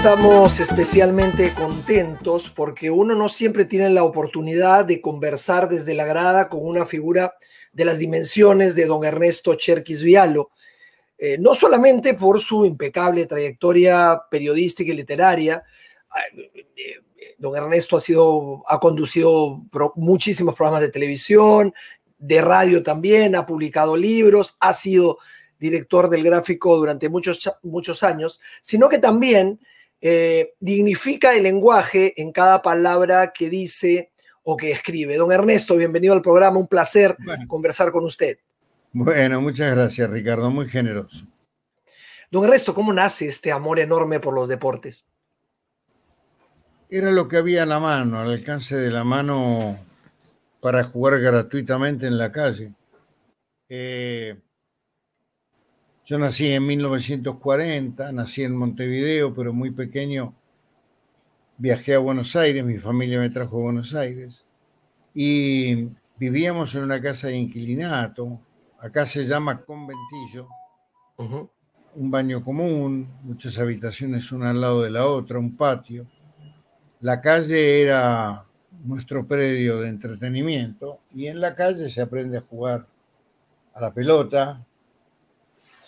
Estamos especialmente contentos porque uno no siempre tiene la oportunidad de conversar desde la grada con una figura de las dimensiones de don Ernesto Cherquis Vialo, eh, no solamente por su impecable trayectoria periodística y literaria, eh, don Ernesto ha, sido, ha conducido muchísimos programas de televisión, de radio también, ha publicado libros, ha sido director del gráfico durante muchos, muchos años, sino que también eh, dignifica el lenguaje en cada palabra que dice o que escribe. Don Ernesto, bienvenido al programa, un placer conversar con usted. Bueno, muchas gracias Ricardo, muy generoso. Don Ernesto, ¿cómo nace este amor enorme por los deportes? Era lo que había a la mano, al alcance de la mano para jugar gratuitamente en la calle. Eh, yo nací en 1940, nací en Montevideo, pero muy pequeño viajé a Buenos Aires, mi familia me trajo a Buenos Aires y vivíamos en una casa de inquilinato, acá se llama conventillo, un baño común, muchas habitaciones una al lado de la otra, un patio. La calle era nuestro predio de entretenimiento y en la calle se aprende a jugar a la pelota,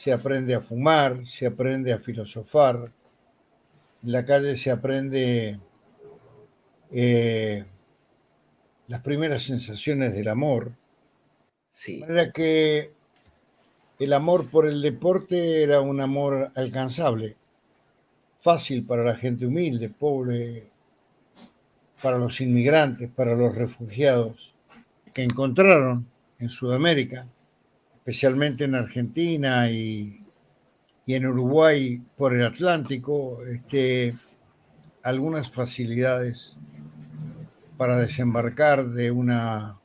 se aprende a fumar, se aprende a filosofar, en la calle se aprende eh, las primeras sensaciones del amor. Sí. Era que el amor por el deporte era un amor alcanzable, fácil para la gente humilde, pobre, para los inmigrantes, para los refugiados que encontraron en Sudamérica especialmente en Argentina y, en Uruguay por el Atlántico, este, algunas facilidades para desembarcar de una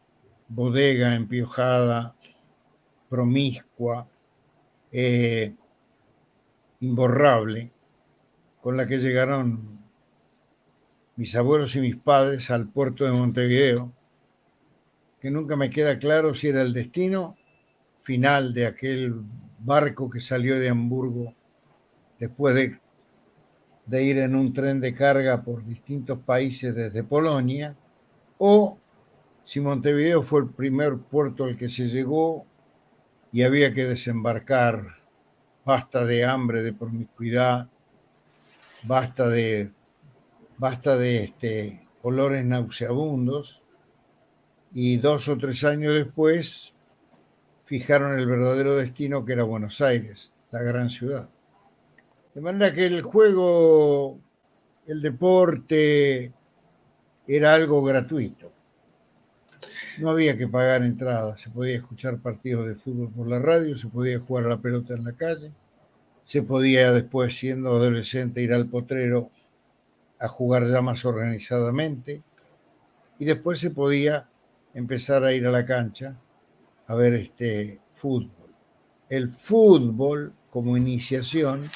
bodega empiojada, promiscua, eh, imborrable, con la que llegaron mis abuelos y mis padres al puerto de Montevideo, que nunca me queda claro si era el destino final de aquel barco que salió de Hamburgo después de, ir en un tren de carga por distintos países desde Polonia, o si Montevideo fue el primer puerto al que se llegó y había que desembarcar, basta de hambre, de promiscuidad, basta de, basta de este, olores nauseabundos, y dos o tres años después fijaron el verdadero destino que era Buenos Aires, la gran ciudad. De manera que el juego, el deporte, era algo gratuito. No había que pagar entradas, se podía escuchar partidos de fútbol por la radio, se podía jugar a la pelota en la calle, se podía después, siendo adolescente, ir al potrero a jugar ya más organizadamente y después se podía empezar a ir a la cancha a ver este fútbol. El fútbol como iniciación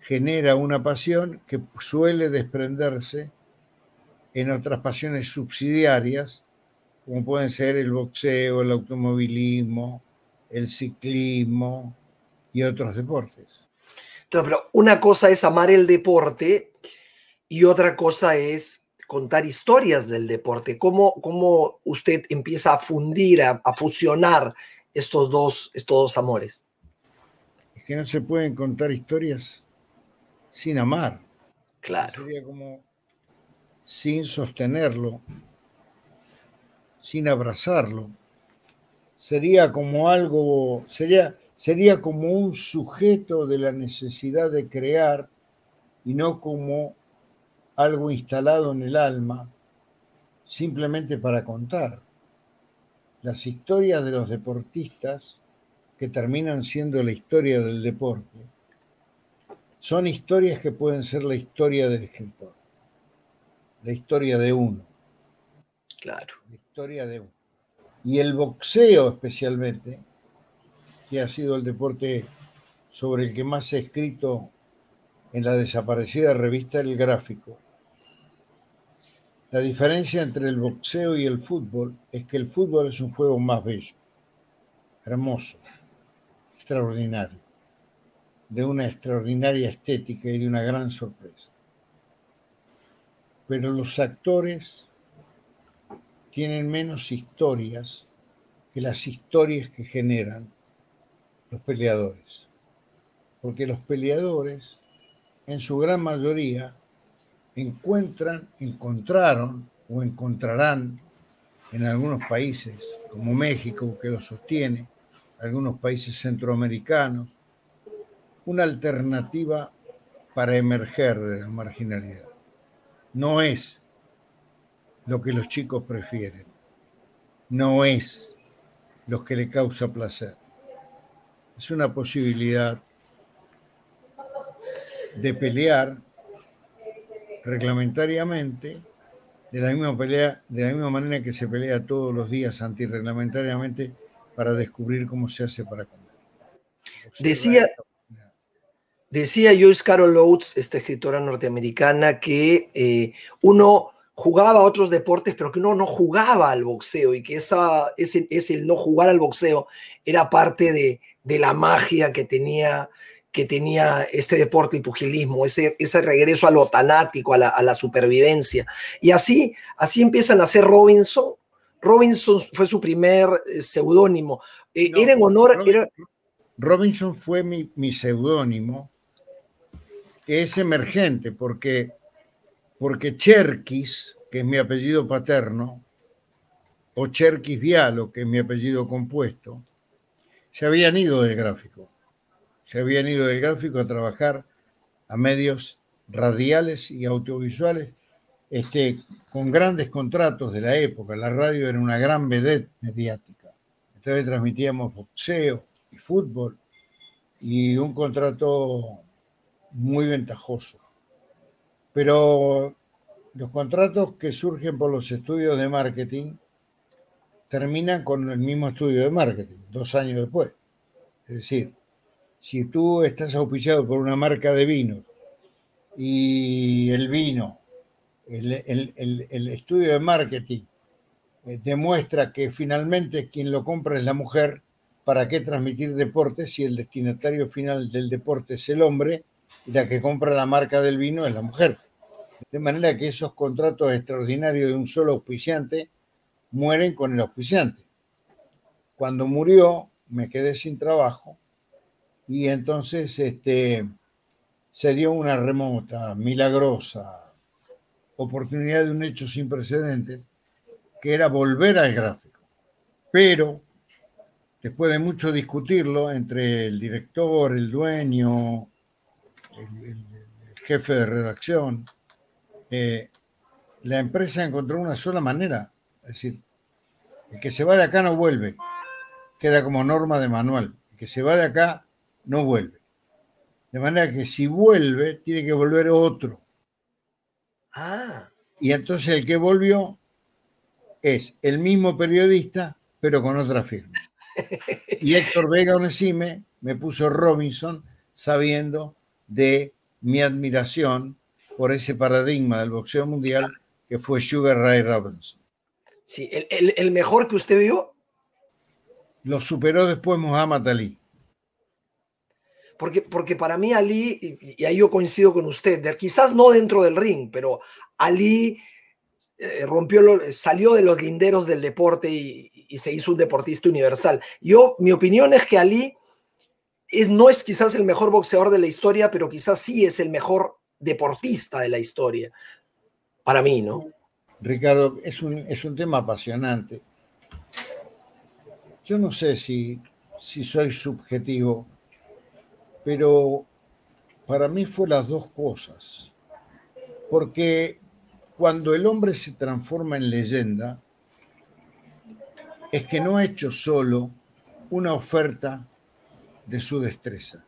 genera una pasión que suele desprenderse en otras pasiones subsidiarias, como pueden ser el boxeo, el automovilismo, el ciclismo y otros deportes. pero una cosa es amar el deporte y otra cosa es contar historias del deporte. ¿Cómo, cómo usted empieza a fundir, a, fusionar estos dos, estos dos amores? Es que no se pueden contar historias sin amar. Claro. Sería como sin sostenerlo, sin abrazarlo. Sería como algo, sería, sería como un sujeto de la necesidad de crear y no como algo instalado en el alma simplemente para contar. Las historias de los deportistas, que terminan siendo la historia del deporte, son historias que pueden ser la historia del escritor. la historia de uno. Claro. La historia de uno. Y el boxeo especialmente, que ha sido el deporte sobre el que más se ha escrito en la desaparecida revista El Gráfico. La diferencia entre el boxeo y el fútbol es que el fútbol es un juego más bello, hermoso, extraordinario, de una extraordinaria estética y de una gran sorpresa. Pero los actores tienen menos historias que las historias que generan los peleadores. Porque los peleadores, en su gran mayoría, encuentran, encontraron o encontrarán en algunos países, como México, que lo sostiene, algunos países centroamericanos, una alternativa para emerger de la marginalidad. No es lo que los chicos prefieren, no es lo que le causa placer. Es una posibilidad de pelear reglamentariamente de la misma pelea, de la misma manera que se pelea todos los días antirreglamentariamente para descubrir cómo se hace para comer. Decía, decía Joyce Carol Oates, esta escritora norteamericana, que eh, uno jugaba a otros deportes, pero que uno no jugaba al boxeo y que esa, ese, ese no jugar al boxeo era parte de, de la magia que tenía que tenía este deporte y pugilismo, ese, ese regreso a lo tanático, a la, supervivencia. Y así, así empiezan a ser Robinson. Robinson fue su primer eh, seudónimo. Eh, era en honor... Robinson fue mi, mi seudónimo, que es emergente, porque, porque Cherkis, que es mi apellido paterno, o Cherkis Vialo, que es mi apellido compuesto, se habían ido del gráfico se habían ido del gráfico a trabajar a medios radiales y audiovisuales este, con grandes contratos de la época. La radio era una gran vedette mediática. Entonces transmitíamos boxeo y fútbol y un contrato muy ventajoso. Pero los contratos que surgen por los estudios de marketing terminan con el mismo estudio de marketing, dos años después. Es decir, si tú estás auspiciado por una marca de vino y el vino, el, estudio de marketing eh, demuestra que finalmente quien lo compra es la mujer, ¿para qué transmitir deportes si el destinatario final del deporte es el hombre y la que compra la marca del vino es la mujer? De manera que esos contratos extraordinarios de un solo auspiciante mueren con el auspiciante. Cuando murió, me quedé sin trabajo y entonces este, se dio una remota, milagrosa oportunidad de un hecho sin precedentes, que era volver al gráfico. Pero, después de mucho discutirlo entre el director, el dueño, el, jefe de redacción, eh, la empresa encontró una sola manera, es decir, el que se va de acá no vuelve, queda como norma de manual, el que se va de acá no vuelve. De manera que si vuelve, tiene que volver otro. Ah. Y entonces el que volvió es el mismo periodista, pero con otra firma. Y Héctor Vega Onesime me puso Robinson sabiendo de mi admiración por ese paradigma del boxeo mundial que fue Sugar Ray Robinson. Sí, el, el mejor que usted vio. Lo superó después Muhammad Ali. Porque, porque para mí Ali, y, ahí yo coincido con usted, quizás no dentro del ring, pero Ali eh, rompió, salió de los linderos del deporte y, se hizo un deportista universal. Yo, mi opinión es que Ali no es quizás el mejor boxeador de la historia, pero quizás sí es el mejor deportista de la historia. Para mí, ¿no? Ricardo, es un, es un tema apasionante. Yo no sé si, si soy subjetivo pero para mí fue las dos cosas. Porque cuando el hombre se transforma en leyenda, es que no ha hecho solo una oferta de su destreza,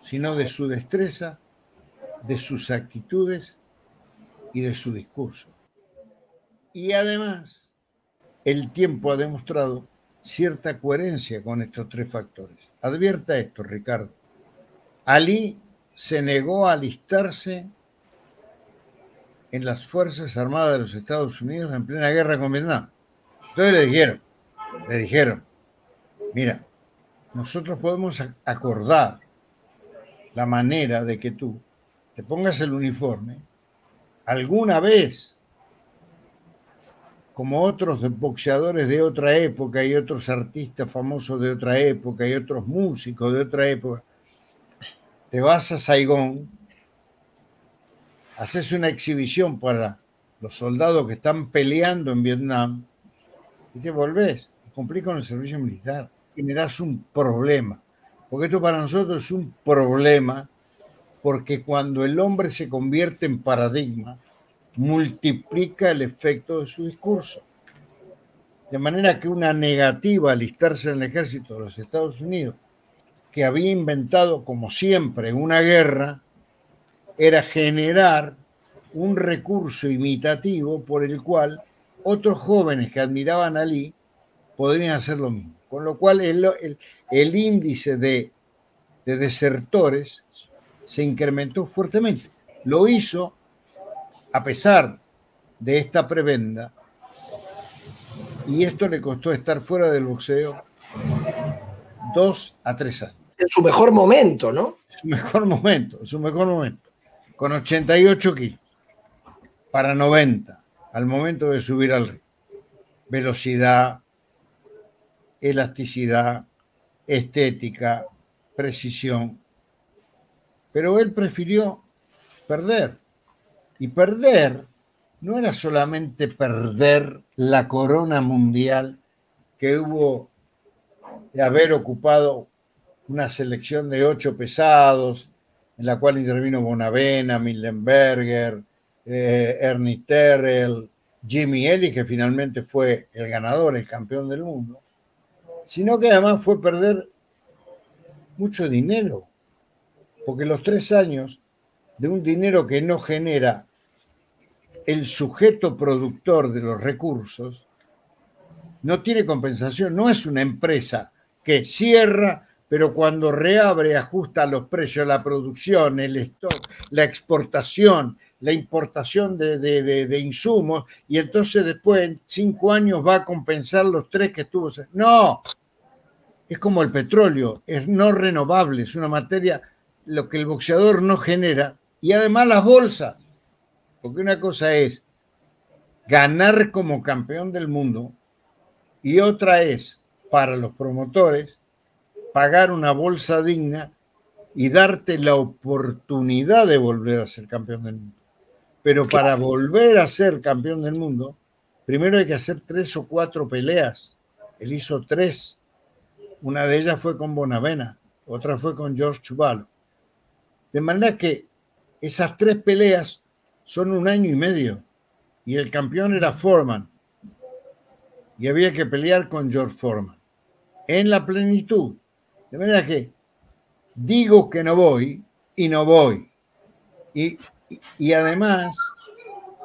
sino de su destreza, de sus actitudes y de su discurso. Y además, el tiempo ha demostrado cierta coherencia con estos tres factores. Advierta esto, Ricardo. Ali se negó a alistarse en las Fuerzas Armadas de los Estados Unidos en plena guerra con Vietnam. Entonces le dijeron, le dijeron, mira, nosotros podemos acordar la manera de que tú te pongas el uniforme alguna vez como otros boxeadores de otra época y otros artistas famosos de otra época y otros músicos de otra época, te vas a Saigón, haces una exhibición para los soldados que están peleando en Vietnam y te volvés cumplís con el servicio militar. Generás un problema, porque esto para nosotros es un problema, porque cuando el hombre se convierte en paradigma, multiplica el efecto de su discurso. De manera que una negativa alistarse en el ejército de los Estados Unidos, que había inventado, como siempre, una guerra, era generar un recurso imitativo por el cual otros jóvenes que admiraban a Lee podrían hacer lo mismo. Con lo cual el, índice de desertores se incrementó fuertemente. Lo hizo a pesar de esta prebenda, y esto le costó estar fuera del boxeo dos a tres años. En su mejor momento, ¿no? Su mejor momento, en su mejor momento. Con 88 kilos para 90 al momento de subir al ring. Velocidad, elasticidad, estética, precisión. Pero él prefirió perder y perder no era solamente perder la corona mundial que hubo de haber ocupado una selección de ocho pesados, en la cual intervino Bonavena, Millenberger, eh, Ernie Terrell, Jimmy Ellis, que finalmente fue el ganador, el campeón del mundo, sino que además fue perder mucho dinero, porque los tres años de un dinero que no genera el sujeto productor de los recursos no tiene compensación, no es una empresa que cierra, pero cuando reabre ajusta los precios, la producción, el stock, la exportación, la importación de, insumos, y entonces después en cinco años va a compensar los tres que estuvo. No, es como el petróleo, es no renovable, es una materia, lo que el boxeador no genera, y además las bolsas porque una cosa es ganar como campeón del mundo y otra es, para los promotores, pagar una bolsa digna y darte la oportunidad de volver a ser campeón del mundo. Pero para volver a ser campeón del mundo, primero hay que hacer tres o cuatro peleas. Él hizo tres. Una de ellas fue con Bonavena, otra fue con George Chuvalo. De manera que esas tres peleas son un año y medio. Y el campeón era Foreman. Y había que pelear con George Foreman. En la plenitud. De manera que digo que no voy y no voy. Y, y además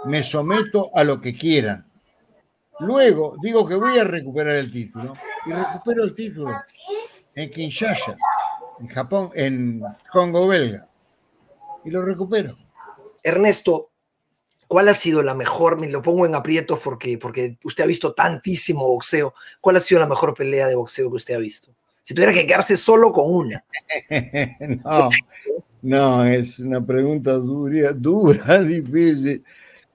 me someto a lo que quieran. Luego digo que voy a recuperar el título y recupero el título en Kinshasa, en Japón, en Congo belga. Y lo recupero. Ernesto, ¿cuál ha sido la mejor, me lo pongo en aprietos porque, porque usted ha visto tantísimo boxeo, ¿cuál ha sido la mejor pelea de boxeo que usted ha visto? Si tuviera que quedarse solo con una. no, no, es una pregunta dura, dura difícil,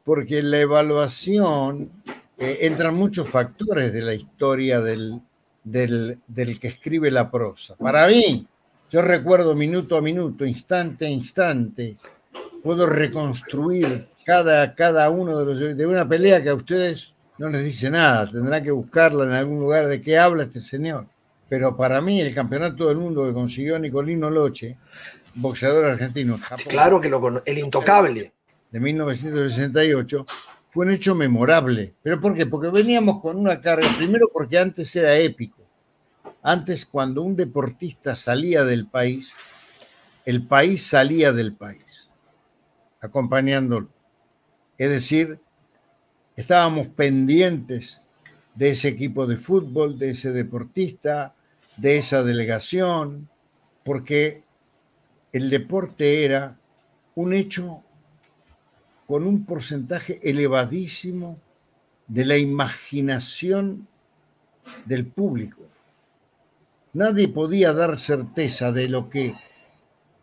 porque la evaluación eh, entran muchos factores de la historia del, del, del que escribe la prosa. Para mí, yo recuerdo minuto a minuto, instante a instante, puedo reconstruir cada, cada uno de los de una pelea que a ustedes no les dice nada, tendrán que buscarla en algún lugar de qué habla este señor. Pero para mí el campeonato del mundo que consiguió Nicolino Loche, boxeador argentino, claro que lo el intocable de 1968, fue un hecho memorable. ¿Pero por qué? Porque veníamos con una carga, primero porque antes era épico. Antes, cuando un deportista salía del país, el país salía del país acompañándolo. Es decir, estábamos pendientes de ese equipo de fútbol, de ese deportista, de esa delegación, porque el deporte era un hecho con un porcentaje elevadísimo de la imaginación del público. Nadie podía dar certeza de lo que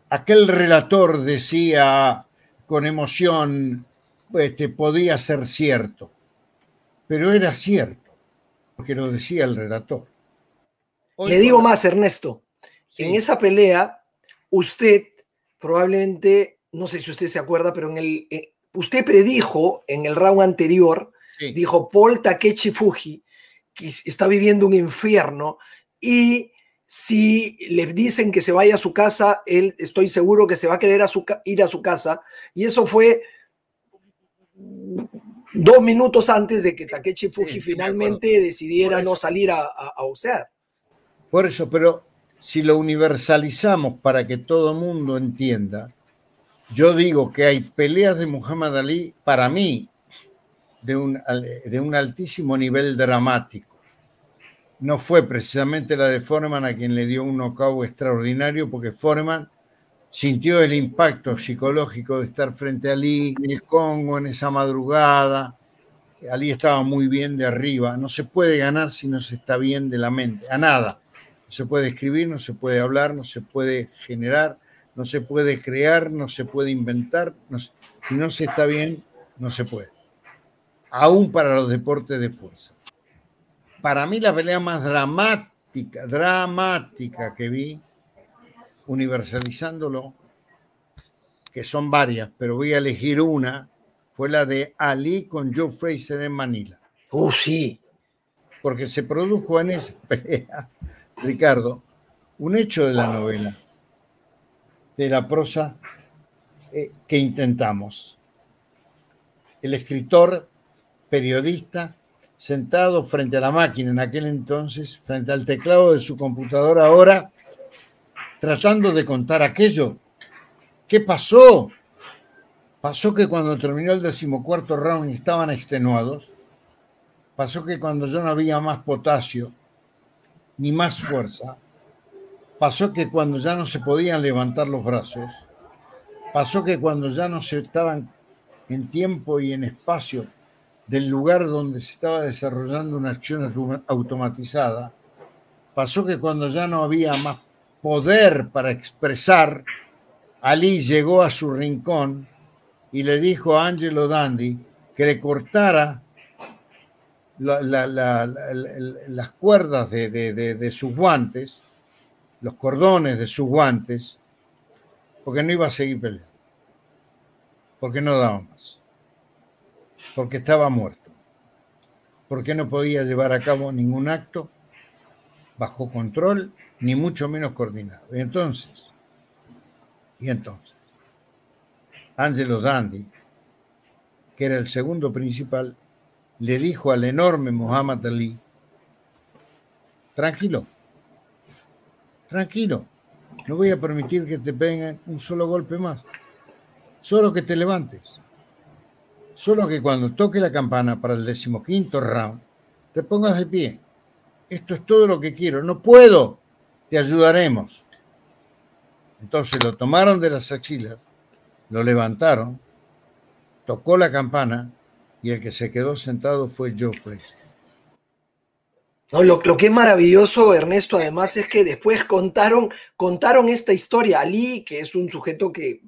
aquel relator decía con emoción, este, podía ser cierto, pero era cierto, porque lo decía el relator. Le digo más, Ernesto, en esa pelea, usted probablemente, no sé si usted se acuerda, pero en el, eh, usted predijo en el round anterior, dijo Paul Takechi Fuji, que está viviendo un infierno y si le dicen que se vaya a su casa, él estoy seguro que se va a querer ir a su casa. Y eso fue dos minutos antes de que Takechi Fuji finalmente decidiera no salir a, a, Por eso, pero si lo universalizamos para que todo mundo entienda, yo digo que hay peleas de Muhammad Ali, para mí, de un, de un altísimo nivel dramático no fue precisamente la de Foreman a quien le dio un knockout extraordinario, porque Foreman sintió el impacto psicológico de estar frente a Ali en el Congo en esa madrugada. Ali estaba muy bien de arriba. No se puede ganar si no se está bien de la mente, a nada. No se puede escribir, no se puede hablar, no se puede generar, no se puede crear, no se puede inventar. si no se está bien, no se puede. Aún para los deportes de fuerza para mí la pelea más dramática, dramática que vi, universalizándolo, que son varias, pero voy a elegir una, fue la de Ali con Joe Fraser en Manila. Oh, sí. Porque se produjo en esa pelea, Ricardo, un hecho de la novela, de la prosa eh, que intentamos. El escritor, periodista, sentado frente a la máquina en aquel entonces, frente al teclado de su computadora ahora, tratando de contar aquello. ¿Qué pasó? Pasó que cuando terminó el decimocuarto round estaban extenuados. Pasó que cuando ya no había más potasio ni más fuerza. Pasó que cuando ya no se podían levantar los brazos. Pasó que cuando ya no se estaban en tiempo y en espacio del lugar donde se estaba desarrollando una acción automatizada, pasó que cuando ya no había más poder para expresar, Ali llegó a su rincón y le dijo a Angelo Dandy que le cortara las cuerdas de, de sus guantes, los cordones de sus guantes, porque no iba a seguir peleando, porque no daba más porque estaba muerto, porque no podía llevar a cabo ningún acto bajo control, ni mucho menos coordinado. Y entonces, y entonces, Angelo Dandy, que era el segundo principal, le dijo al enorme Muhammad Ali, tranquilo, tranquilo, no voy a permitir que te peguen un solo golpe más, solo que te levantes. Solo que cuando toque la campana para el decimoquinto round, te pongas de pie. Esto es todo lo que quiero. No puedo. Te ayudaremos. Entonces lo tomaron de las axilas, lo levantaron, tocó la campana y el que se quedó sentado fue. No, lo, que es maravilloso, Ernesto, además, es que después contaron, contaron esta historia. Ali, que es un sujeto que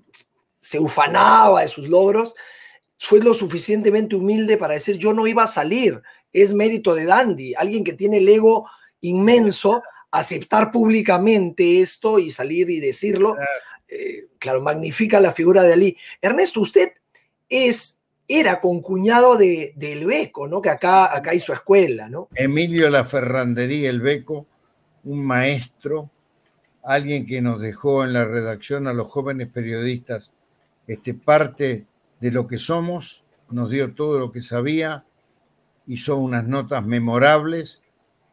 se ufanaba de sus logros, fue lo suficientemente humilde para decir yo no iba a salir, es mérito de Dandy, alguien que tiene el ego inmenso, aceptar públicamente esto y salir y decirlo, claro, eh, magnifica la figura de Ali. Ernesto, usted es, era concuñado de, del Beco, ¿no? Que acá, acá hizo escuela, ¿no? Emilio La Ferrandería, el Beco, un maestro, alguien que nos dejó en la redacción a los jóvenes periodistas este, parte de lo que somos, nos dio todo lo que sabía, hizo unas notas memorables,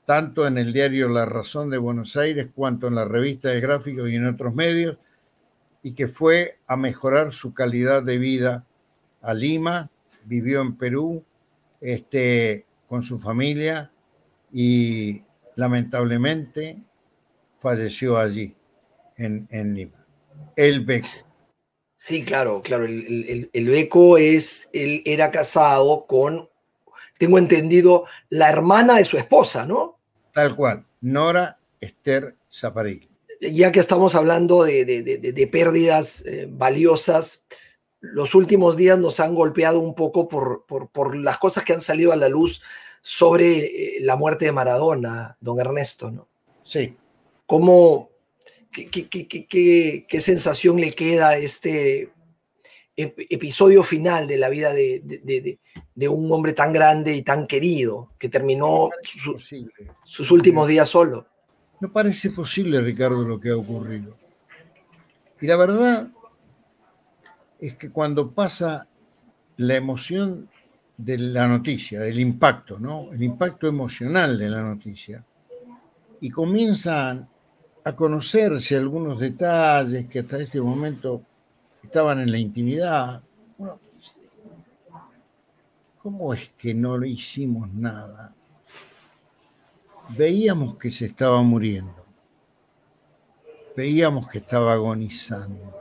tanto en el diario La Razón de Buenos Aires cuanto en la revista de gráfico y en otros medios, y que fue a mejorar su calidad de vida a Lima, vivió en Perú este, con su familia y lamentablemente falleció allí, en, Lima. El Beco. Sí, claro, claro. El, el, Beco es, él era casado con, tengo entendido, la hermana de su esposa, ¿no? Tal cual, Nora Esther Zaparil. Ya que estamos hablando de, pérdidas eh, valiosas, los últimos días nos han golpeado un poco por, por, las cosas que han salido a la luz sobre eh, la muerte de Maradona, don Ernesto, ¿no? Sí. ¿Cómo, qué, qué, qué, sensación le queda a este episodio final de la vida de, un hombre tan grande y tan querido que terminó sus últimos días solo? No parece posible, Ricardo, lo que ha ocurrido. Y la verdad es que cuando pasa la emoción de la noticia, del impacto, ¿no? El impacto emocional de la noticia, y comienzan a conocerse algunos detalles que hasta este momento estaban en la intimidad. ¿Cómo es que no hicimos nada? Veíamos que se estaba muriendo, veíamos que estaba agonizando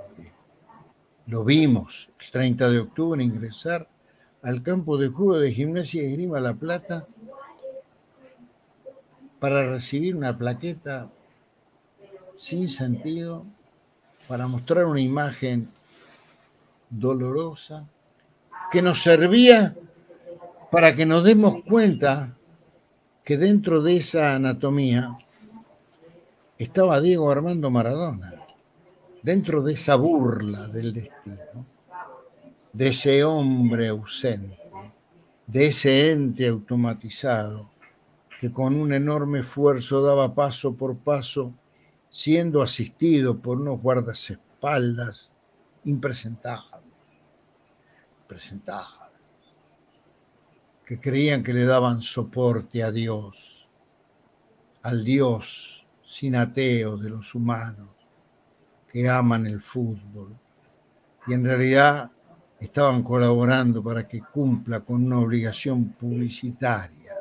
lo vimos el 30 de octubre ingresar al campo de juego de Gimnasia y Esgrima La Plata para recibir una plaqueta sin sentido, para mostrar una imagen dolorosa que nos servía para que nos demos cuenta que dentro de esa anatomía estaba Diego Armando Maradona dentro de esa burla del destino, de ese hombre ausente, de ese ente automatizado que con un enorme esfuerzo daba paso por paso, siendo asistido por unos guardaespaldas impresentables, impresentables, que creían que le daban soporte a Dios, al Dios sin ateo de los humanos, que aman el fútbol y en realidad estaban colaborando para que cumpla con una obligación publicitaria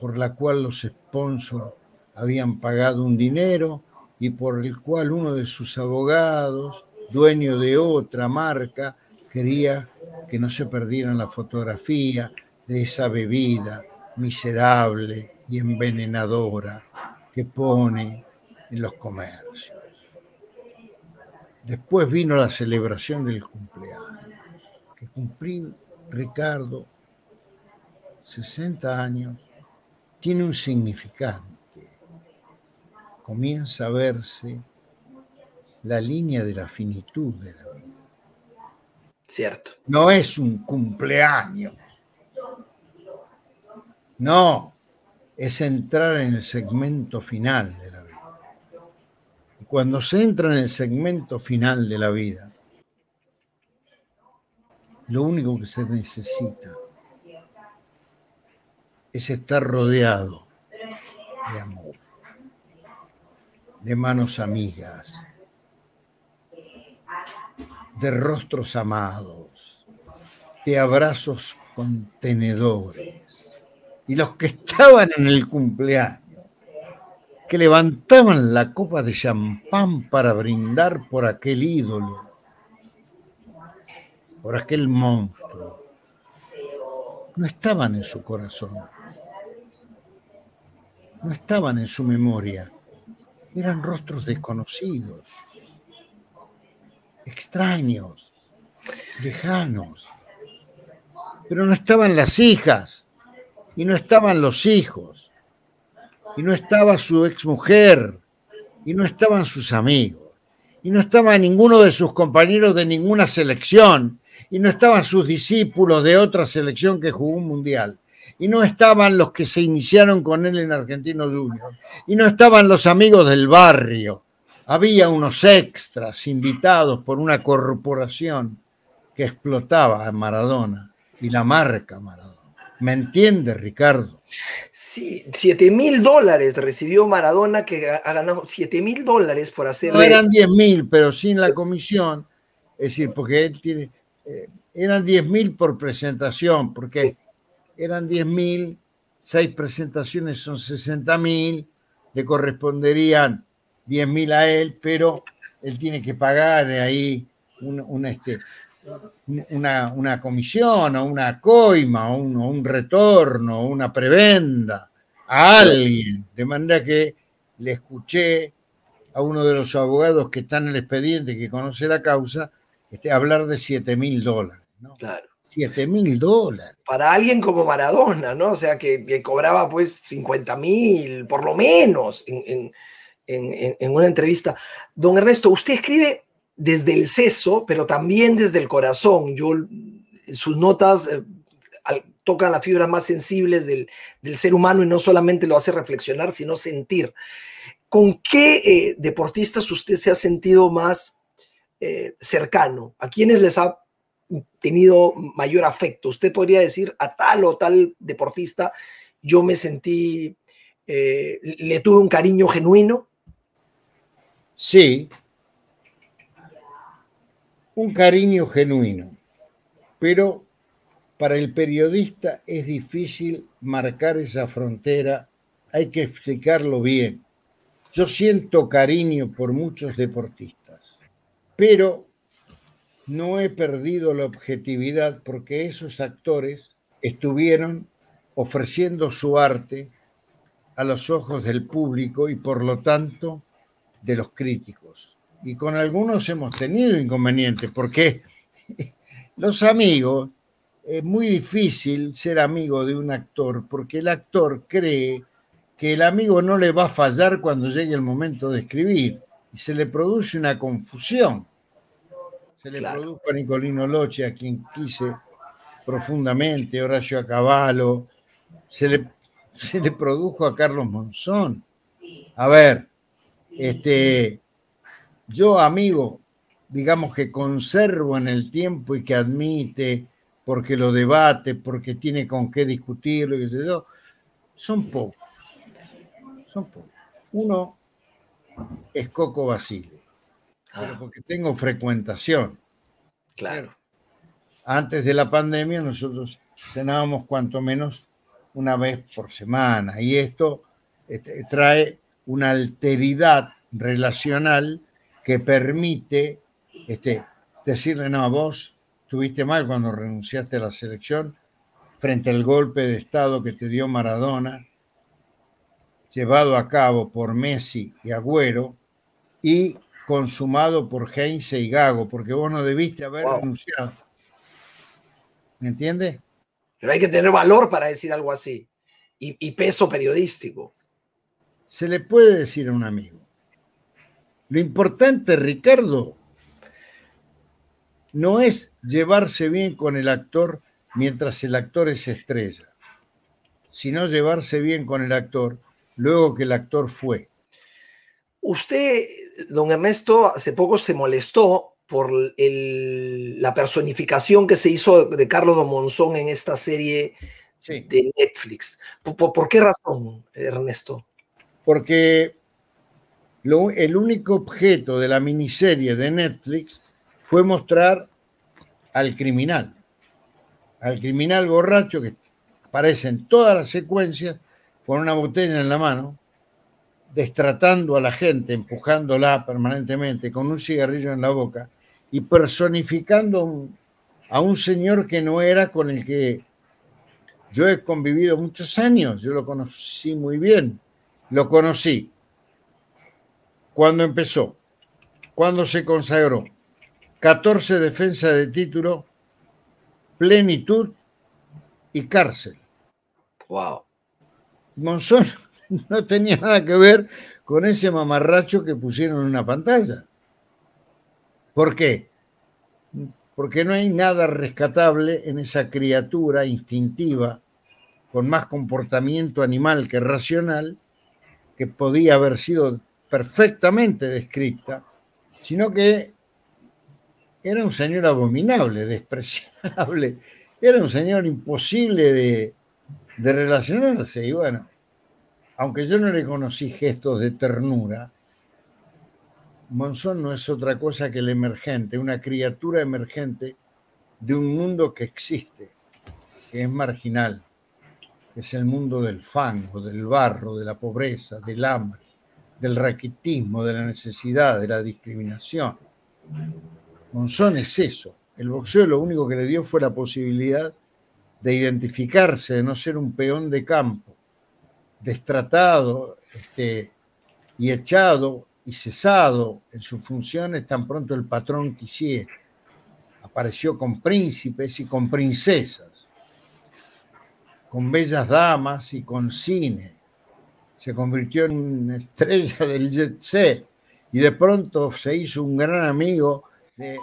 por la cual los sponsors habían pagado un dinero y por el cual uno de sus abogados, dueño de otra marca, quería que no se perdieran la fotografía de esa bebida miserable y envenenadora que pone en los comercios. Después vino la celebración del cumpleaños, que cumplí Ricardo 60 años, tiene un significante. Comienza a verse la línea de la finitud de la vida. Cierto. No es un cumpleaños. No, es entrar en el segmento final de la vida cuando se entra en el segmento final de la vida, lo único que se necesita es estar rodeado de amor, de manos amigas, de rostros amados, de abrazos contenedores. Y los que estaban en el cumpleaños que levantaban la copa de champán para brindar por aquel ídolo, por aquel monstruo. No estaban en su corazón, no estaban en su memoria, eran rostros desconocidos, extraños, lejanos, pero no estaban las hijas y no estaban los hijos y no estaba su exmujer, y no estaban sus amigos, y no estaba ninguno de sus compañeros de ninguna selección, y no estaban sus discípulos de otra selección que jugó un mundial, y no estaban los que se iniciaron con él en Argentino Junior, y no estaban los amigos del barrio. Había unos extras invitados por una corporación que explotaba a Maradona y la marca Maradona. ¿Me entiende, Ricardo? Sí, 7 mil dólares recibió Maradona, que ha ganado 7 mil dólares por hacer. No eran 10 mil, pero sin la comisión. Es decir, porque él tiene. Eh, eran 10 mil por presentación, porque eran 10 mil, seis presentaciones son 60 mil, le corresponderían 10 mil a él, pero él tiene que pagar ahí una, este, una, comisión o una coima o un, un retorno o una prebenda a alguien. De manera que le escuché a uno de los abogados que está en el expediente, que conoce la causa, este, hablar de 7 mil dólares. Claro. 7 mil dólares. Para alguien como Maradona, ¿no? O sea, que, cobraba pues 50 mil, por lo menos, en, una entrevista. Don Ernesto, usted escribe desde el seso, pero también desde el corazón. Yo, sus notas eh, tocan las fibras más sensibles del, ser humano y no solamente lo hace reflexionar, sino sentir. ¿Con qué eh, deportistas usted se ha sentido más eh, cercano? ¿A quiénes les ha tenido mayor afecto? Usted podría decir a tal o tal deportista, yo me sentí, le tuve un cariño genuino. Sí, un cariño genuino, pero para el periodista es difícil marcar esa frontera, hay que explicarlo bien. Yo siento cariño por muchos deportistas, pero no he perdido la objetividad porque esos actores estuvieron ofreciendo su arte a los ojos del público y por lo tanto de los críticos. Y con algunos hemos tenido inconvenientes porque los amigos, es muy difícil ser amigo de un actor porque el actor cree que el amigo no le va a fallar cuando llegue el momento de escribir y se le produce una confusión. Se le produjo a Nicolino Loche, a quien quise profundamente, Horacio Acabalo, se le, se le produjo a Carlos Monzón. A ver, este, yo amigo, digamos que conservo en el tiempo y que admite, porque lo debate, porque tiene con qué discutirlo, qué sé yo, son pocos. Son pocos. Uno es Coco Basile Ah. porque tengo frecuentación. Claro. Antes de la pandemia nosotros cenábamos cuanto menos una vez por semana y esto este, trae una alteridad relacional que permite este, decirle, no, vos tuviste mal cuando renunciaste a la selección frente al golpe de Estado que te dio Maradona, llevado a cabo por Messi y Agüero, y consumado por Heinze y Gago, porque vos no debiste haber renunciado. ¿Me entiendes? Pero hay que tener valor para decir algo así y, peso periodístico. Se le puede decir a un amigo. Lo importante, Ricardo, no es llevarse bien con el actor mientras el actor es estrella, sino llevarse bien con el actor luego que el actor fue. Usted don Ernesto hace poco se molestó por la personificación que se hizo de Carlos de Monzón en esta serie de Netflix. ¿Por, qué razón, Ernesto? Porque el único objeto de la miniserie de Netflix fue mostrar al criminal, al criminal borracho que aparece en todas las secuencias con una botella en la mano, destratando a la gente, empujándola permanentemente con un cigarrillo en la boca y personificando a un señor que no era con el que yo he convivido muchos años, yo lo conocí muy bien, lo conocí cuando empezó, cuando se consagró, 14 defensa de título, plenitud y cárcel. Wow. Monzón no tenía nada que ver con ese mamarracho que pusieron en una pantalla. ¿Por qué? Porque no hay nada rescatable en esa criatura instintiva con más comportamiento animal que racional, que podía haber sido perfectamente descrita, sino que era un señor abominable, despreciable, era un señor imposible de, de relacionarse. Y bueno, aunque yo no le conocí gestos de ternura, Monzón no es otra cosa que el emergente, una criatura emergente de un mundo que existe, que es marginal, que es el mundo del fango, del barro, de la pobreza, del hambre, del raquitismo, de la necesidad, de la discriminación. Monzón es eso. El boxeo lo único que le dio fue la posibilidad de identificarse, de no ser un peón de campo, destratado este, y echado y cesado en sus funciones tan pronto el patrón quisiera. Apareció con príncipes y con princesas, con bellas damas y con cine. Se convirtió en una estrella del jet set y de pronto se hizo un gran amigo de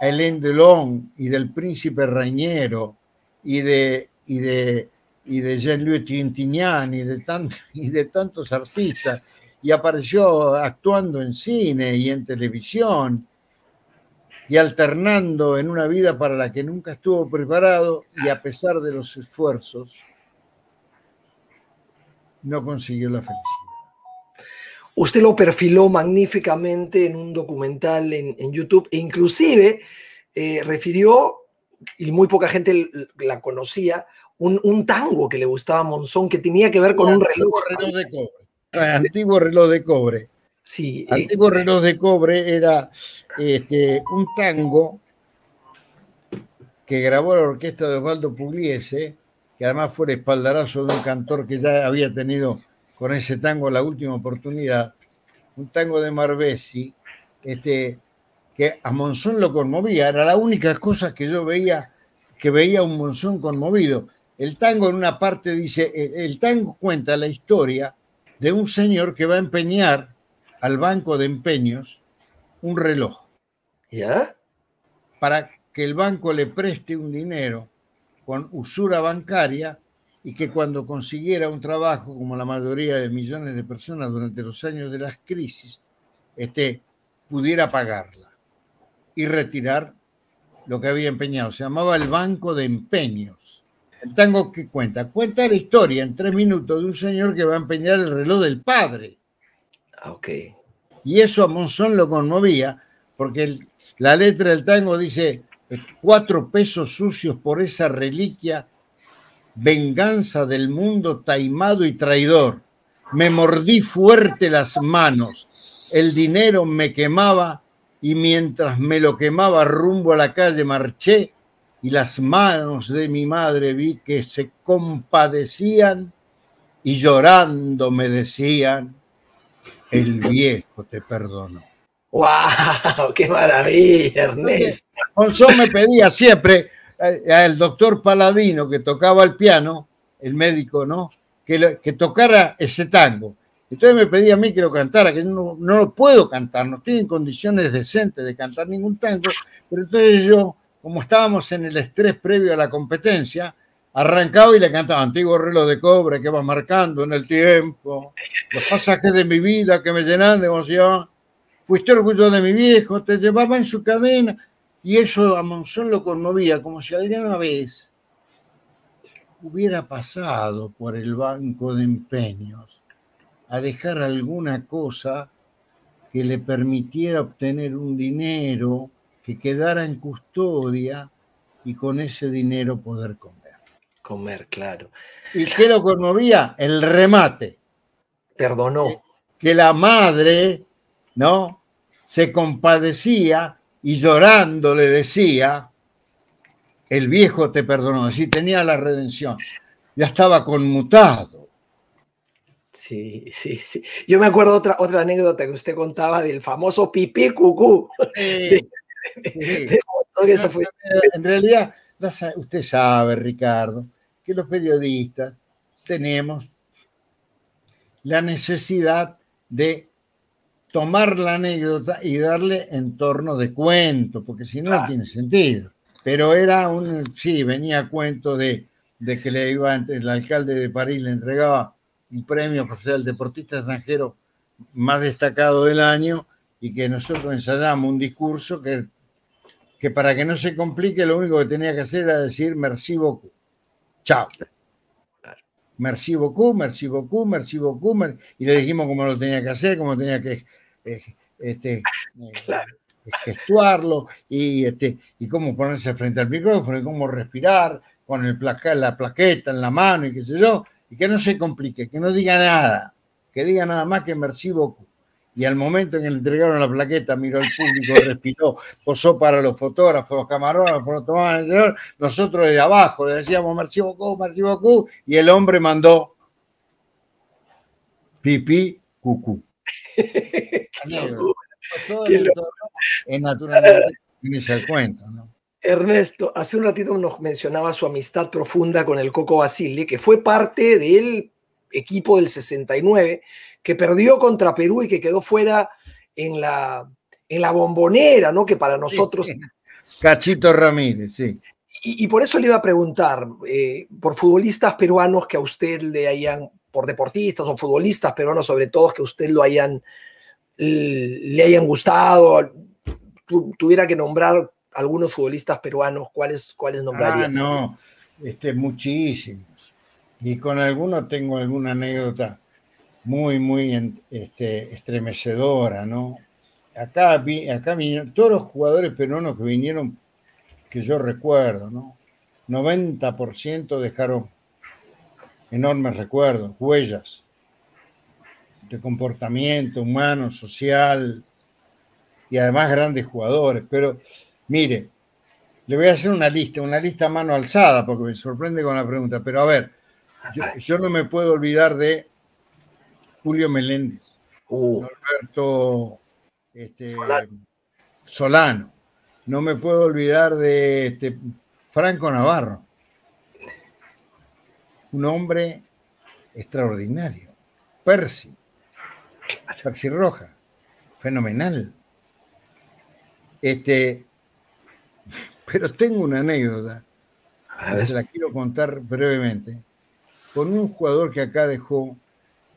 Hélène Delon y del príncipe Reñero y de, y de, y de Jean-Louis Trintignant y de, y de tantos artistas y apareció actuando en cine y en televisión y alternando en una vida para la que nunca estuvo preparado y a pesar de los esfuerzos no consiguió la felicidad. Usted lo perfiló magníficamente en un documental en, YouTube e inclusive eh, refirió, y muy poca gente la conocía, un, un, tango que le gustaba a Monzón que tenía que ver con un reloj. reloj de cobre. Antiguo reloj de cobre. Sí. Eh, Antiguo reloj de cobre era este, un tango que grabó la orquesta de Osvaldo Pugliese, que además fue el espaldarazo de un cantor que ya había tenido con ese tango la última oportunidad, un tango de Marbesi, este, que a Monzón lo conmovía, era la única cosa que yo veía, que veía un Monzón conmovido. El tango en una parte dice, el tango cuenta la historia de un señor que va a empeñar al banco de empeños un reloj. ¿Ya? Para que el banco le preste un dinero con usura bancaria y que cuando consiguiera un trabajo, como la mayoría de millones de personas durante los años de las crisis, este, pudiera pagarla y retirar lo que había empeñado. Se llamaba el Banco de Empeños el tango que cuenta, cuenta la historia en tres minutos de un señor que va a empeñar el reloj del padre. Ah, ok. Y eso a Monzón lo conmovía, porque la letra del tango dice, cuatro pesos sucios por esa reliquia, venganza del mundo taimado y traidor. Me mordí fuerte las manos, el dinero me quemaba y mientras me lo quemaba rumbo a la calle marché y las manos de mi madre vi que se compadecían y llorando me decían, el viejo te perdonó. ¡Wow! ¡Qué maravilla, Ernesto! Monzón me pedía siempre eh, al doctor Paladino que tocaba el piano, el médico, ¿no? Que, que tocara ese tango. Entonces me pedía a mí que lo cantara, que no, no lo puedo cantar, no estoy en condiciones decentes de cantar ningún tango, pero entonces yo como estábamos en el estrés previo a la competencia, arrancaba y le cantaba antiguo reloj de cobre que va marcando en el tiempo, los pasajes de mi vida que me llenan de emoción. Fuiste orgullo de mi viejo, te llevaba en su cadena y eso a Monzón lo conmovía, como si alguna vez hubiera pasado por el banco de empeños a dejar alguna cosa que le permitiera obtener un dinero que quedara en custodia y con ese dinero poder comer. Comer, claro. ¿Y qué lo conmovía? El remate. Perdonó. Que la madre, ¿no? Se compadecía y llorando le decía, el viejo te perdonó, así tenía la redención. Ya estaba conmutado. Sí, sí, sí. Yo me acuerdo otra, otra anécdota que usted contaba del famoso pipí cucú. En realidad, usted sabe, Ricardo, que los periodistas tenemos la necesidad de tomar la anécdota y darle en torno de cuento, porque si no, no tiene sentido. Pero era un, sí, venía cuento de, de que le iba, el alcalde de París le entregaba un premio por ser el deportista extranjero más destacado del año y que nosotros ensayamos un discurso que que para que no se complique, lo único que tenía que hacer era decir merci beaucoup. Chao. Merci beaucoup, merci beaucoup, merci beaucoup. Y le dijimos cómo lo tenía que hacer, cómo tenía que eh, este, eh, gestuarlo y, este, y cómo ponerse frente al micrófono y cómo respirar con el placa, la plaqueta en la mano y qué sé yo, y que no se complique, que no diga nada, que diga nada más que merci beaucoup. Y al momento en que le entregaron la plaqueta, miró al público, respiró, posó para los fotógrafos, los camarógrafos, los nosotros desde abajo le decíamos merci beaucoup, merci beaucoup, y el hombre mandó pipí, cucú. es naturalmente el cuento, Ernesto, hace un ratito nos mencionaba su amistad profunda con el Coco Basile, que fue parte del equipo del 69, que perdió contra Perú y que quedó fuera en la, en la bombonera, ¿no? Que para nosotros... Cachito Ramírez, sí. Y, por eso le iba a preguntar, eh, por futbolistas peruanos que a usted le hayan, por deportistas o futbolistas peruanos sobre todo, que a usted lo hayan, le hayan gustado, tuviera que nombrar algunos futbolistas peruanos, ¿cuáles, cuáles nombraría? Ah, no, este, muchísimos. Y con algunos tengo alguna anécdota muy, muy este, estremecedora, ¿no? Acá, acá vinieron todos los jugadores peruanos que vinieron, que yo recuerdo, ¿no? 90% dejaron enormes recuerdos, huellas de comportamiento humano, social, y además grandes jugadores. Pero mire, le voy a hacer una lista, una lista a mano alzada, porque me sorprende con la pregunta, pero a ver, yo, no me puedo olvidar de Julio Meléndez, uh. Alberto este, Solano. no me puedo olvidar de este, Franco Navarro, un hombre extraordinario, Percy, Percy Roja, fenomenal. Este, pero tengo una anécdota, se la quiero contar brevemente, con un jugador que acá dejó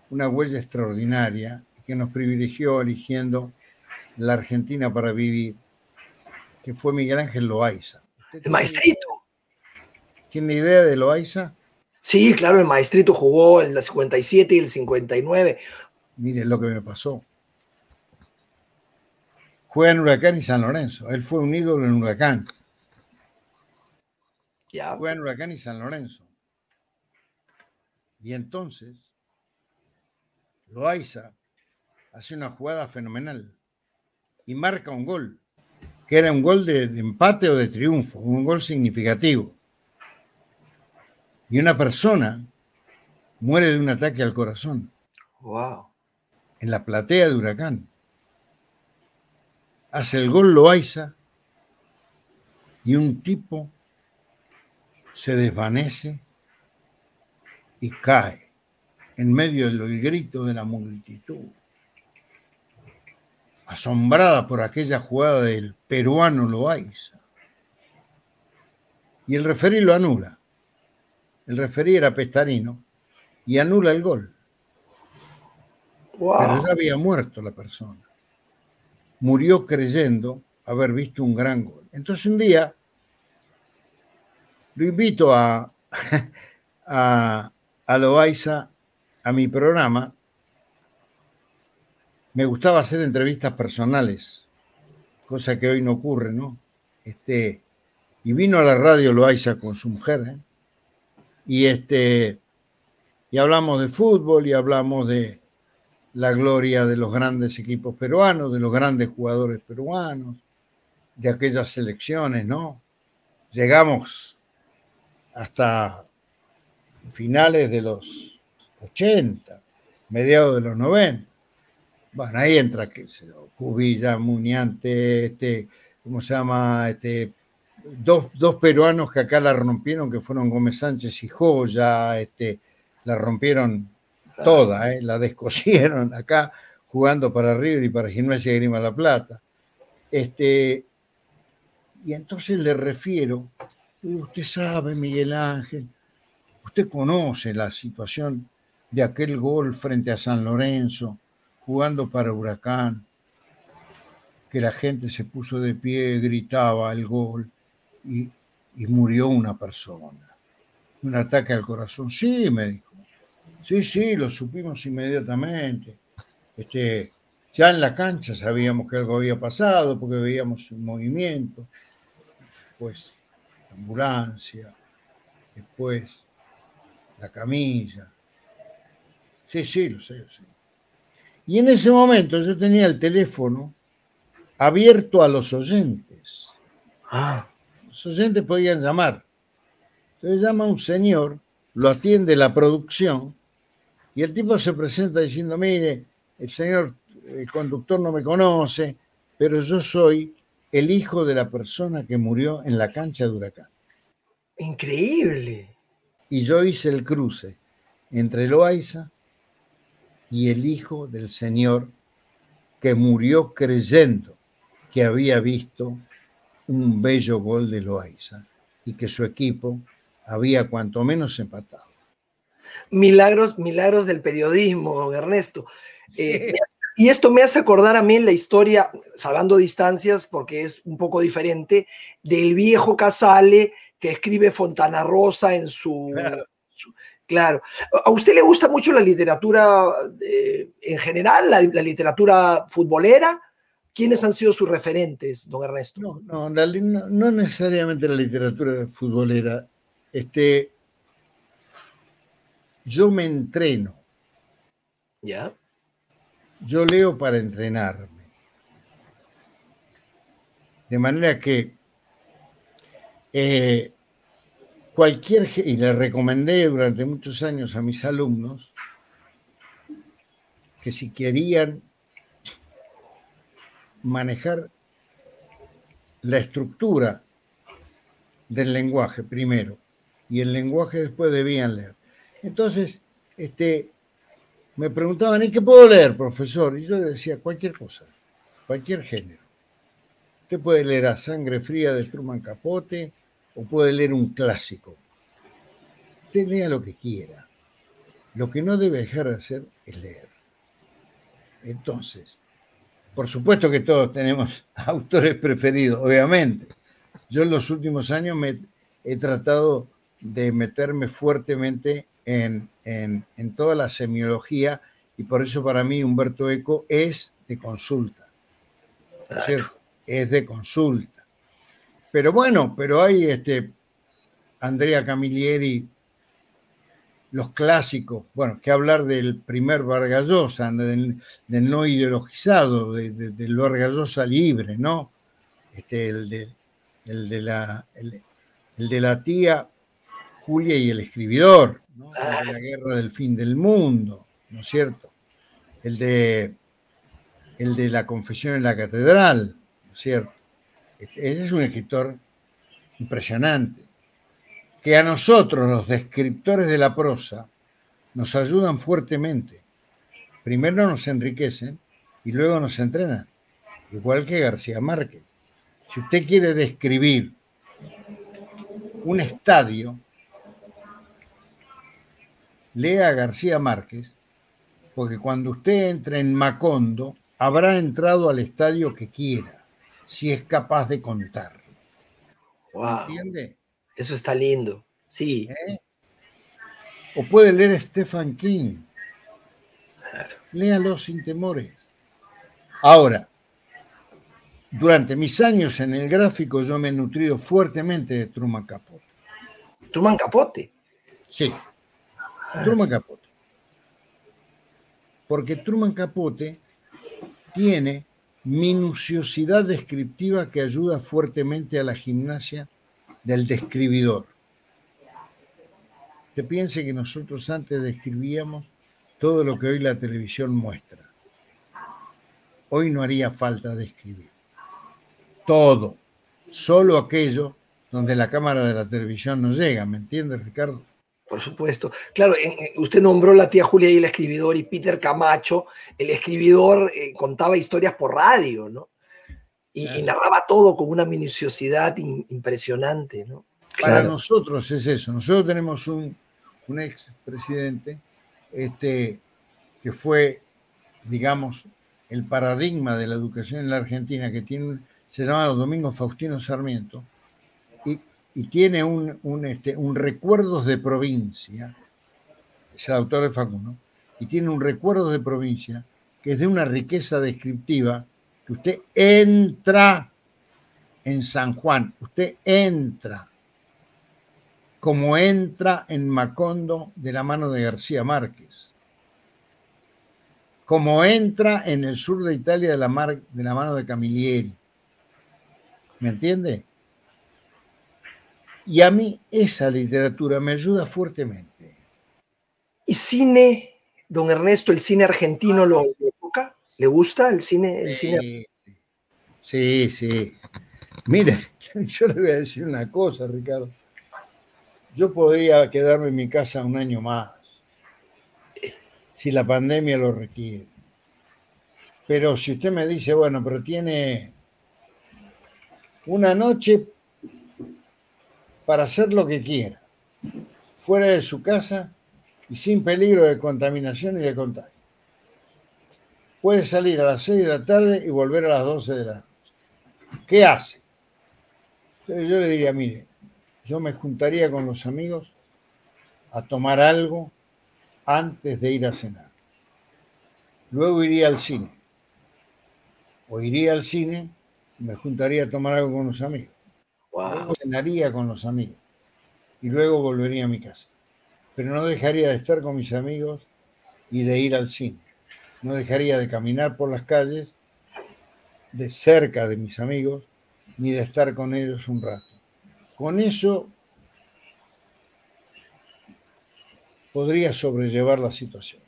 una huella extraordinaria, que nos privilegió eligiendo la Argentina para vivir, que fue Miguel Ángel Loaiza. El maestrito. ¿Tiene idea de Loaiza? Sí, claro, el maestrito jugó en el 57 y el 59. Miren lo que me pasó juega en Huracán y San Lorenzo. Él fue un ídolo en Huracán. Ya. Juega en Huracán y San Lorenzo. Y entonces, Loaiza hace una jugada fenomenal y marca un gol, que era un gol de, de empate o de triunfo, un gol significativo. Y una persona muere de un ataque al corazón. Wow. En la platea de Huracán hace el gol Loaiza y un tipo se desvanece y cae en medio del grito de la multitud, asombrada por aquella jugada del peruano Loaiza. Y el referí lo anula. El referí era Pestarino y anula el gol. Pero ya había muerto la persona murió creyendo haber visto un gran gol. Entonces un día lo invito a, a, a Loaiza a mi programa. Me gustaba hacer entrevistas personales, cosa que hoy no ocurre, ¿no? Este, y vino a la radio Loaiza con su mujer, ¿eh? y este, y hablamos de fútbol y hablamos de, la gloria de los grandes equipos peruanos, de los grandes jugadores peruanos, de aquellas selecciones, ¿no? Llegamos hasta finales de los 80, mediados de los 90. Bueno, ahí entra que Cubilla, Muñante, este, ¿cómo se llama? Este, dos, dos, peruanos que acá la rompieron, que fueron Gómez Sánchez y Joya, este, la rompieron toda, ¿eh? la descosieron acá jugando para River y para Gimnasia de Grima La Plata. Este, y entonces le refiero, usted sabe, Miguel Ángel, usted conoce la situación de aquel gol frente a San Lorenzo, jugando para Huracán, que la gente se puso de pie, gritaba el gol y, y murió una persona. Un ataque al corazón. Sí, me dijo Sí, sí, lo supimos inmediatamente. Este, Ya en la cancha sabíamos que algo había pasado porque veíamos un movimiento, pues la ambulancia, después la camilla. Sí, sí, lo sé, lo sé. Y en ese momento yo tenía el teléfono abierto a los oyentes. Ah, Los oyentes podían llamar. Entonces llama un señor, lo atiende la producción y el tipo se presenta diciendo, mire, el señor el conductor no me conoce, pero yo soy el hijo de la persona que murió en la cancha de huracán. increíble. Y yo hice el cruce entre Loaiza y el hijo del señor que murió creyendo que había visto un bello gol de Loaiza y que su equipo había cuanto menos empatado. Milagros, milagros del periodismo, don Ernesto. Eh, y esto me hace acordar a mí la historia, salvando distancias, porque es un poco diferente, del viejo Casale que escribe Fontana Rosa en su... Claro. su- claro. ¿A usted le gusta mucho la literatura eh, en general, la, la literatura futbolera? ¿Quiénes han sido sus referentes, don Ernesto? No, no, la no- no necesariamente la literatura futbolera. Este, yo me entreno, ¿Ya? yo leo para entrenarme. De manera que eh, cualquier, y le recomendé durante muchos años a mis alumnos, que si querían manejar la estructura del lenguaje primero y el lenguaje después debían leer. Entonces, este, me preguntaban, ¿y qué puedo leer, profesor? Y yo le decía, cualquier cosa, cualquier género. Usted puede leer a Sangre Fría de Truman Capote o puede leer un clásico. Usted lea lo que quiera. Lo que no debe dejar de hacer es leer. Entonces, por supuesto que todos tenemos autores preferidos, obviamente. Yo en los últimos años me he tratado de meterme fuertemente en, en- en toda la semiología y por eso para mí Humberto Eco es de consulta. ¿no es cierto? Es de consulta. Pero bueno, pero hay este Andrea Camilleri, los clásicos, bueno, que hablar del primer Vargas Llosa, del, del no ideologizado, de- de- del Vargas Llosa libre, ¿no? Este, el, de, el, de la, el, el de la tía Julia y el escribidor, ¿no? El de la guerra del fin del mundo, ¿no es cierto? El de, el de la confesión en la catedral, ¿no es cierto? Este, es un escritor impresionante, que a nosotros, los descriptores de la prosa, nos ayudan fuertemente. Primero nos enriquecen y luego nos entrenan, igual que García Márquez. Si usted quiere describir un estadio, lea a García Márquez, porque cuando usted entre en Macondo, habrá entrado al estadio que quiera, si es capaz de contarlo. Wow, ¿Entiende? eso está lindo. Sí, ¿Eh? O puede leer Stephen King. Léalo sin temores. Ahora, durante mis años en el gráfico yo me he nutrido fuertemente de Truman Capote. Truman Capote. Sí, Truman Capote. Porque Truman Capote tiene minuciosidad descriptiva que ayuda fuertemente a la gimnasia del describidor. Usted piense que nosotros antes describíamos todo lo que hoy la televisión muestra. Hoy no haría falta describir. Todo, solo aquello donde la cámara de la televisión no llega, ¿me entiende, Ricardo? Por supuesto. Claro, en- usted nombró la tía Julia y el escribidor y Peter Camacho. El escribidor eh, contaba historias por radio, ¿no? Y, narraba todo con una minuciosidad in- impresionante, ¿no? Para Claro. nosotros es eso. Nosotros tenemos un, un ex presidente este, que fue, digamos, el paradigma de la educación en la Argentina, que tiene, un- se llama Domingo Faustino Sarmiento, y, tiene un, un, este, un Recuerdos de Provincia, es el autor de Facundo, y tiene un Recuerdos de Provincia que es de una riqueza descriptiva, que usted entra en San Juan, usted entra, como entra en Macondo de la mano de García Márquez, como entra en el sur de Italia de la, de la mano de Camilleri. ¿Me entiende? Y a mí esa literatura me ayuda fuertemente. ¿Y cine, don Ernesto, el cine argentino lo toca? ¿Le gusta el cine? El sí, cine? sí, sí. Mire, yo le voy a decir una cosa, Ricardo. Yo podría quedarme en mi casa un año más, si la pandemia lo requiere. Pero si usted me dice, bueno, pero tiene una noche para hacer lo que quiera, fuera de su casa y sin peligro de contaminación y de contagio. Puede salir a las 6 de la tarde y volver a las 12 de la noche. ¿Qué hace? Entonces yo le diría, mire, yo me juntaría con los amigos a tomar algo antes de ir a cenar. Luego iría al cine. O iría al cine y me juntaría a tomar algo con los amigos. Luego cenaría con los amigos y luego volvería a mi casa. Pero no dejaría de estar con mis amigos y de ir al cine. No dejaría de caminar por las calles de cerca de mis amigos ni de estar con ellos un rato. Con eso podría sobrellevar la situación.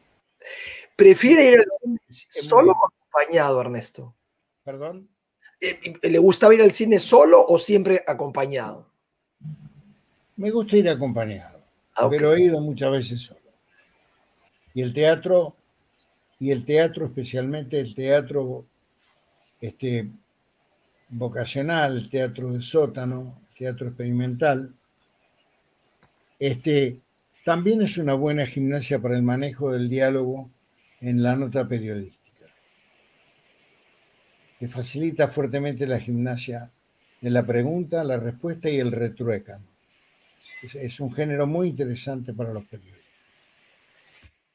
¿Prefiere ir al cine solo o acompañado, Ernesto? ¿Perdón? Eh, ¿Le gustaba ir al cine solo o siempre acompañado? Me gusta ir acompañado, ah, pero he ido muchas veces solo. Y el teatro, y el teatro especialmente el teatro este, vocacional, el teatro de sótano, teatro experimental, este, también es una buena gimnasia para el manejo del diálogo en la nota periodística que facilita fuertemente la gimnasia de la pregunta, la respuesta y el retruécano. Es, un género muy interesante para los periodistas.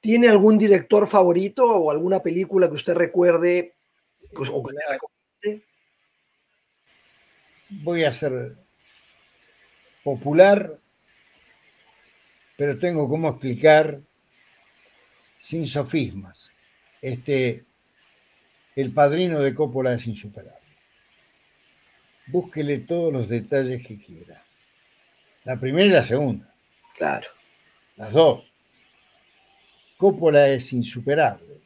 ¿Tiene algún director favorito o alguna película que usted recuerde? Voy a ser popular, pero tengo cómo explicar sin sofismas. Este, el padrino de Coppola es insuperable. Búsquele todos los detalles que quiera. La primera y la segunda. Claro. Las dos. Coppola es insuperable.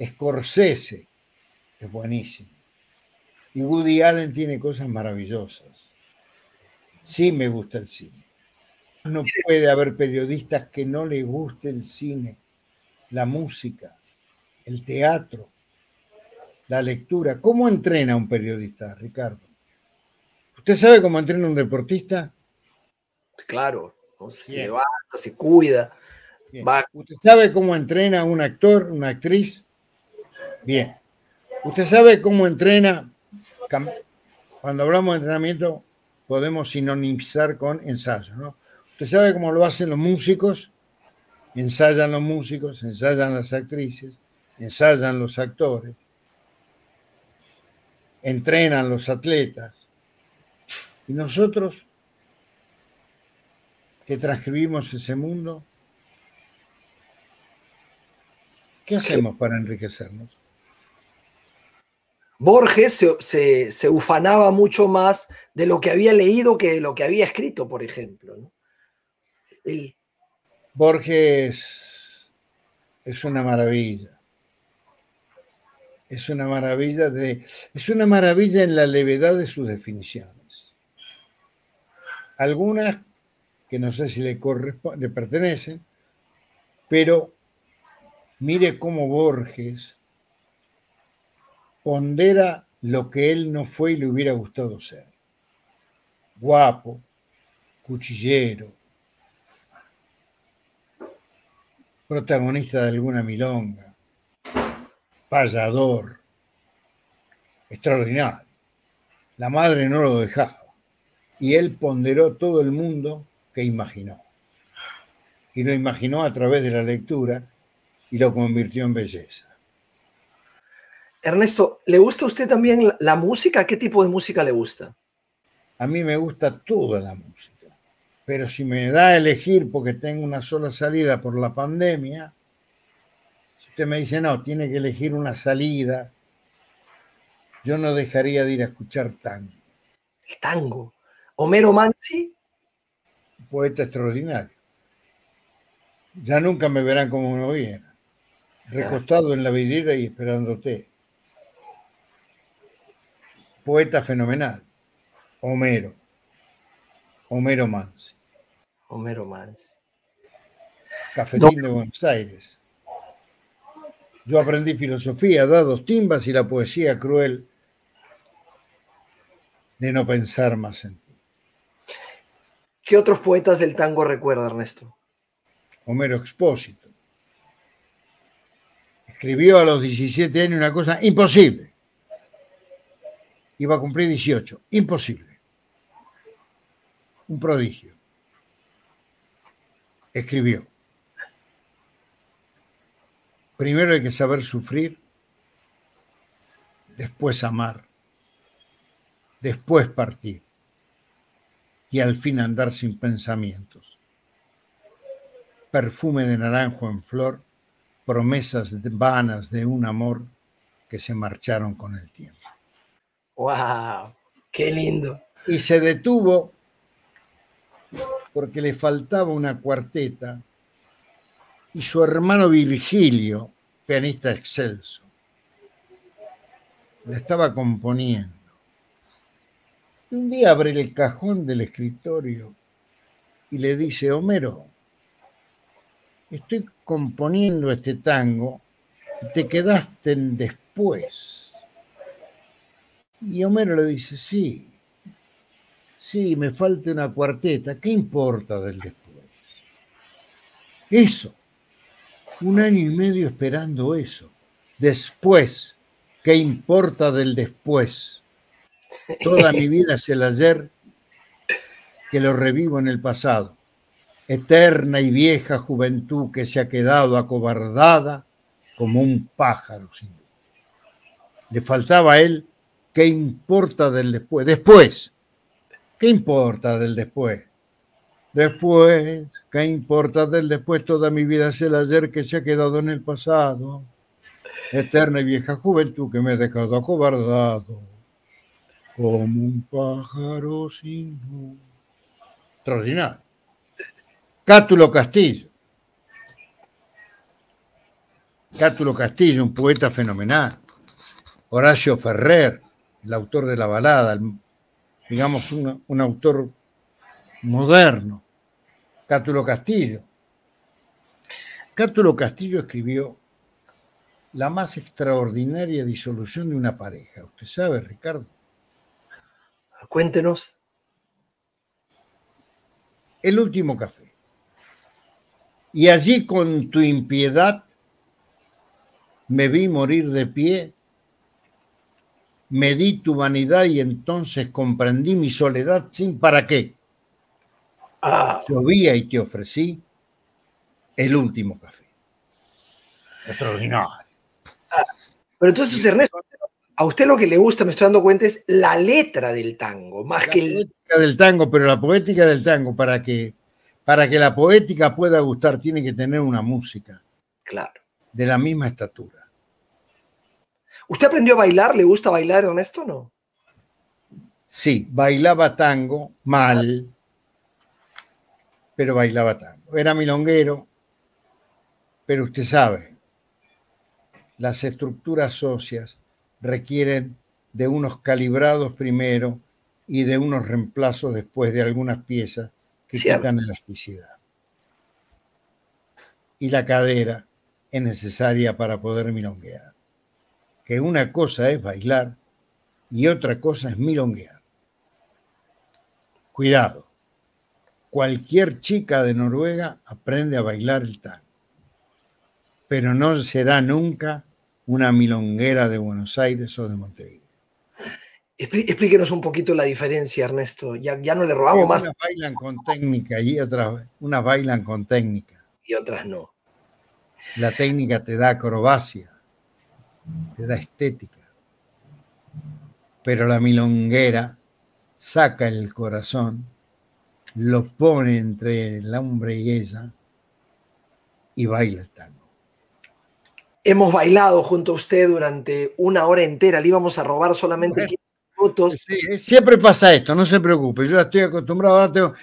Scorsese es buenísimo. Y Woody Allen tiene cosas maravillosas. Sí me gusta el cine. No puede haber periodistas que no les guste el cine, la música, el teatro, la lectura. ¿Cómo entrena un periodista, Ricardo? ¿Usted sabe cómo entrena un deportista? Claro, se levanta, se cuida. ¿Usted sabe cómo entrena un actor, una actriz? Bien. ¿Usted sabe cómo entrena? Cuando hablamos de entrenamiento, podemos sinonimizar con ensayo, ¿no? ¿Usted sabe cómo lo hacen los músicos? Ensayan los músicos, ensayan las actrices, ensayan los actores entrenan los atletas. Y nosotros que transcribimos ese mundo, ¿qué hacemos para enriquecernos? Borges se, ufanaba mucho más de lo que había leído que de lo que había escrito, por ejemplo. Borges es una maravilla es una maravilla de, es una maravilla en la levedad de sus definiciones. Algunas que no sé si le, le pertenecen, pero mire cómo Borges pondera lo que él no fue y le hubiera gustado ser. Guapo, cuchillero, protagonista de alguna milonga, payador, extraordinario. La madre no lo dejaba y él ponderó todo el mundo que imaginó. Y lo imaginó a través de la lectura y lo convirtió en belleza. Ernesto, ¿le gusta a usted también la música? ¿Qué tipo de música le gusta? A mí me gusta toda la música, pero si me da a elegir porque tengo una sola salida por la pandemia, usted me dice, no, tiene que elegir una salida, yo no dejaría de ir a escuchar tango. El tango. Homero Mansi. Poeta extraordinario. Ya nunca me verán como uno viene. Recostado en la vidriera y esperándote. Poeta fenomenal. Homero. Homero Mansi. Homero Mansi. Cafetín de Buenos Aires. Yo aprendí filosofía, dados timbas y la poesía cruel de no pensar más en ti. ¿Qué otros poetas del tango recuerda, Ernesto? Homero Expósito. Escribió a los 17 años una cosa imposible. Iba a cumplir 18. Imposible. Un prodigio. Escribió. Primero hay que saber sufrir, después amar, después partir y al fin andar sin pensamientos. Perfume de naranjo en flor, promesas vanas de un amor que se marcharon con el tiempo. ¡Wow! ¡Qué lindo! Y se detuvo porque le faltaba una cuarteta y su hermano Virgilio, pianista excelso, la estaba componiendo. Un día abre el cajón del escritorio y le dice, Homero, estoy componiendo este tango y te quedaste en después. Y Homero le dice, sí, sí, me falta una cuarteta, ¿qué importa del después? Eso, un año y medio esperando eso. Después, ¿qué importa del después? Toda mi vida es el ayer que lo revivo en el pasado. Eterna y vieja juventud que se ha quedado acobardada como un pájaro sin luz. Le faltaba a él, ¿qué importa del después? Después, ¿qué importa del después? Después, ¿qué importa del después? Toda mi vida es el ayer que se ha quedado en el pasado. Eterna y vieja juventud que me ha dejado acobardado como un pájaro sin luz. Extraordinario. Cátulo Castillo. Cátulo Castillo, un poeta fenomenal. Horacio Ferrer, el autor de la balada, digamos un, un autor moderno. Cátulo Castillo. Cátulo Castillo escribió La más extraordinaria disolución de una pareja. ¿Usted sabe, Ricardo? Cuéntenos. El último café. Y allí con tu impiedad me vi morir de pie, me di tu vanidad y entonces comprendí mi soledad sin para qué. Ah. Llovía y te ofrecí el último café. Extraordinario. Ah, pero entonces, Ernesto, a usted lo que le gusta, me estoy dando cuenta, es la letra del tango, más la que el... poética del tango, pero la poética del tango, para que, para que la poética pueda gustar, tiene que tener una música. Claro. De la misma estatura. ¿Usted aprendió a bailar? ¿Le gusta bailar, Ernesto, o no? Sí, bailaba tango, mal, pero bailaba tango. Era milonguero, pero usted sabe, las estructuras óseas requieren de unos calibrados primero y de unos reemplazos después de algunas piezas que Cierto. quitan elasticidad. Y la cadera es necesaria para poder milonguear. Que una cosa es bailar y otra cosa es milonguear. Cuidado. Cualquier chica de Noruega aprende a bailar el tango, pero no será nunca una milonguera de Buenos Aires o de Montevideo. Explí- Explíquenos un poquito la diferencia, Ernesto. Ya, ya no le robamos más Unas bailan con técnica y otras unas bailan con técnica. y otras no. La técnica te da acrobacia, te da estética. Pero la milonguera saca el corazón, lo pone entre el hombre y ella y baila el tango. Hemos bailado junto a usted durante una hora entera, le íbamos a robar solamente 15 minutos. Sí, siempre pasa esto, no se preocupe, yo ya estoy acostumbrado, ahora tengo...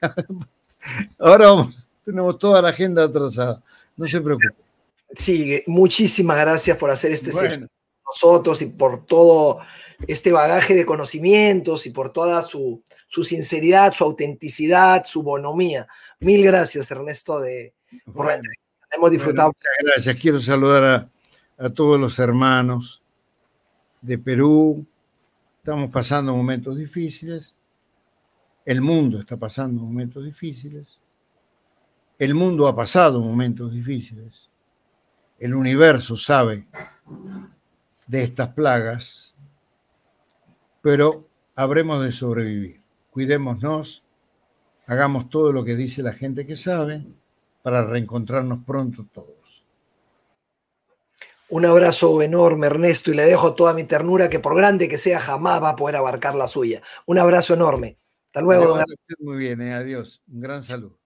Ahora tenemos toda la agenda atrasada, no se preocupe. Sí, muchísimas gracias por hacer este con nosotros y por todo este bagaje de conocimientos y por toda su, sinceridad, su autenticidad, su bonomía. Mil gracias, Ernesto, de, por la entrevista. Hemos disfrutado. muchas gracias. Quiero saludar a, a todos los hermanos de Perú. Estamos pasando momentos difíciles. El mundo está pasando momentos difíciles. El mundo ha pasado momentos difíciles. El universo sabe de estas plagas, pero habremos de sobrevivir. Cuidémonos, hagamos todo lo que dice la gente que sabe para reencontrarnos pronto todos. Un abrazo enorme, Ernesto, y le dejo toda mi ternura que por grande que sea jamás va a poder abarcar la suya. Un abrazo enorme. Hasta luego. Muy bien, eh, adiós. Un gran saludo.